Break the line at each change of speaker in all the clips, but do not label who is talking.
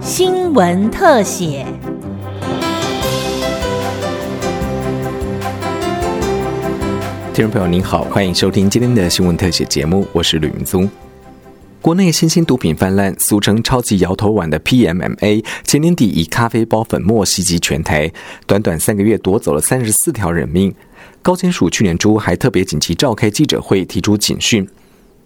新闻特写。
听众朋友您好，欢迎收听今天的新闻特写节目，我是吕云宗。国内新兴毒品泛滥，俗称“超级摇头丸”的 PMMA，前年底以咖啡包粉末袭击全台，短短三个月夺走了三十四条人命。高检署去年初还特别紧急召开记者会，提出警讯。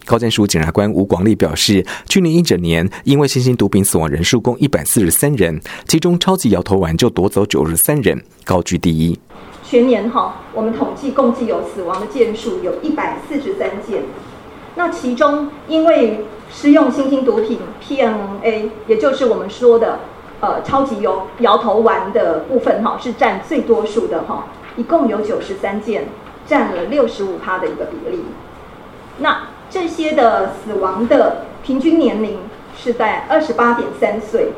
高检署检察官吴广利表示，去年一整年因为新兴毒品死亡人数共一百四十三人，其中超级摇头丸就夺走九十三人，高居第一。
全年哈，我们统计共计有死亡的件数有一百四十三件。那其中因为施用新兴毒品 PMA，也就是我们说的呃超级摇摇头丸的部分哈，是占最多数的哈，一共有九十三件，占了六十五趴的一个比例。那这些的死亡的平均年龄是在二十八点三岁。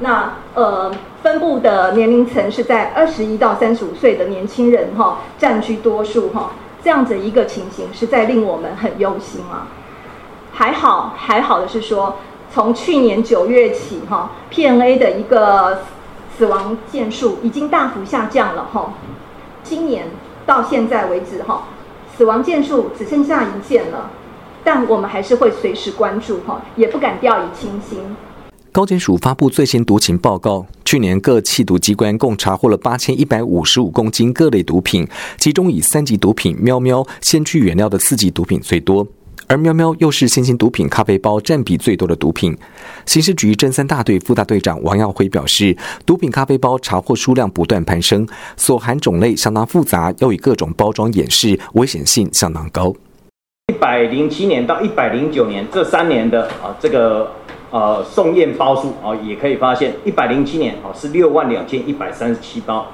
那呃，分布的年龄层是在二十一到三十五岁的年轻人哈，占据多数哈。这样子一个情形，实在令我们很忧心啊。还好，还好的是说，从去年九月起哈，PNA 的一个死亡件数已经大幅下降了哈。今年到现在为止哈，死亡件数只剩下一件了，但我们还是会随时关注哈，也不敢掉以轻心。
高检署发布最新毒情报告，去年各缉毒机关共查获了八千一百五十五公斤各类毒品，其中以三级毒品喵喵先驱原料的四级毒品最多，而喵喵又是新型毒品咖啡包占比最多的毒品。刑事局侦三大队副大队长王耀辉表示，毒品咖啡包查获数量不断攀升，所含种类相当复杂，又以各种包装掩饰，危险性相当高。
一百零七年到一百零九年这三年的啊这个。呃，送验包数啊，也可以发现，一百零七年啊是六万两千一百三十七包，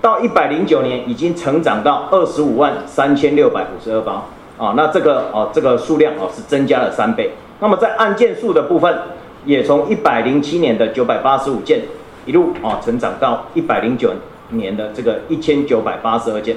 到一百零九年已经成长到二十五万三千六百五十二包啊，那这个啊这个数量啊是增加了三倍。那么在案件数的部分，也从一百零七年的九百八十五件一路啊成长到一百零九年的这个一千九百八十二件，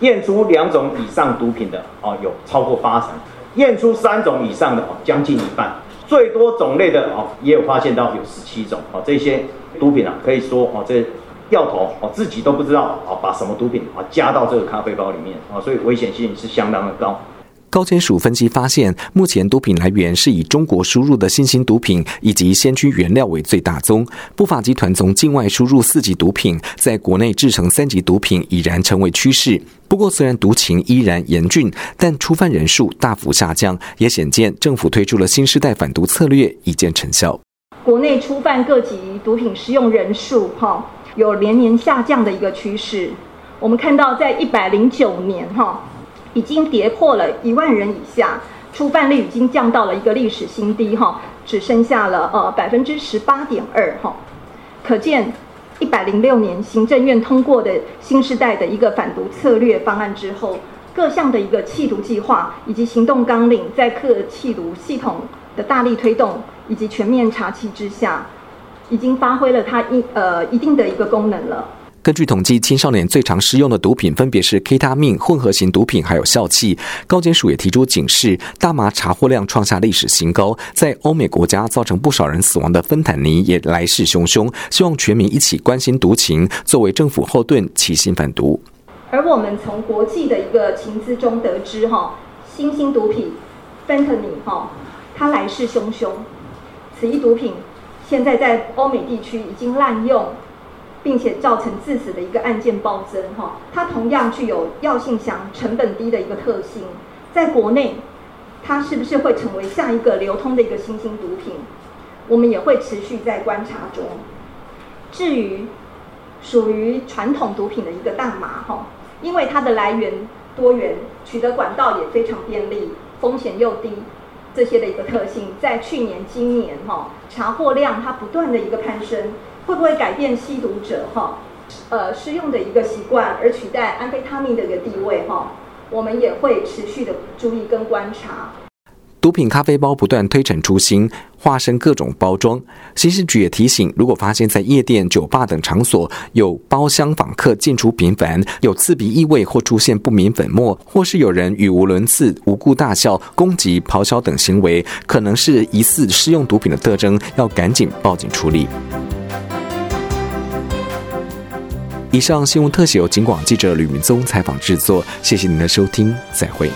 验出两种以上毒品的哦有超过八成，验出三种以上的哦将近一半。最多种类的哦，也有发现到有十七种哦，这些毒品啊，可以说哦，这掉头哦自己都不知道哦，把什么毒品啊加到这个咖啡包里面啊，所以危险性是相当的高。
高检署分析发现，目前毒品来源是以中国输入的新型毒品以及先驱原料为最大宗，不法集团从境外输入四级毒品，在国内制成三级毒品已然成为趋势。不过，虽然毒情依然严峻，但初犯人数大幅下降，也显见政府推出了新时代反毒策略已见成效。
国内初犯各级毒品使用人数哈有连年下降的一个趋势。我们看到，在一百零九年哈。已经跌破了一万人以下，初犯率已经降到了一个历史新低哈，只剩下了呃百分之十八点二哈，可见一百零六年行政院通过的新时代的一个反毒策略方案之后，各项的一个弃毒计划以及行动纲领，在克弃毒系统的大力推动以及全面查缉之下，已经发挥了它一呃一定的一个功能了。
根据统计，青少年最常使用的毒品分别是 K 他命、混合型毒品，还有笑气。高检署也提出警示，大麻查获量创下历史新高，在欧美国家造成不少人死亡的芬坦尼也来势汹汹。希望全民一起关心毒情，作为政府后盾，齐心反毒。
而我们从国际的一个情资中得知，哈，新兴毒品芬坦尼，哈，它来势汹汹。此一毒品现在在欧美地区已经滥用。并且造成致死的一个案件暴增，哈，它同样具有药性强、成本低的一个特性。在国内，它是不是会成为下一个流通的一个新兴毒品？我们也会持续在观察中。至于属于传统毒品的一个大麻，哈，因为它的来源多元，取得管道也非常便利，风险又低，这些的一个特性，在去年、今年，哈，查获量它不断的一个攀升。会不会改变吸毒者哈，呃，使用的一个习惯，而取代安非他命的一个地位哈？我们也会持续的注意跟观察。
毒品咖啡包不断推陈出新，化身各种包装。刑事局也提醒，如果发现在夜店、酒吧等场所有包厢访客进出频繁，有刺鼻异味或出现不明粉末，或是有人语无伦次、无故大笑、攻击、咆哮等行为，可能是疑似试用毒品的特征，要赶紧报警处理。以上新闻特写由警广记者吕明宗采访制作，谢谢您的收听，再会。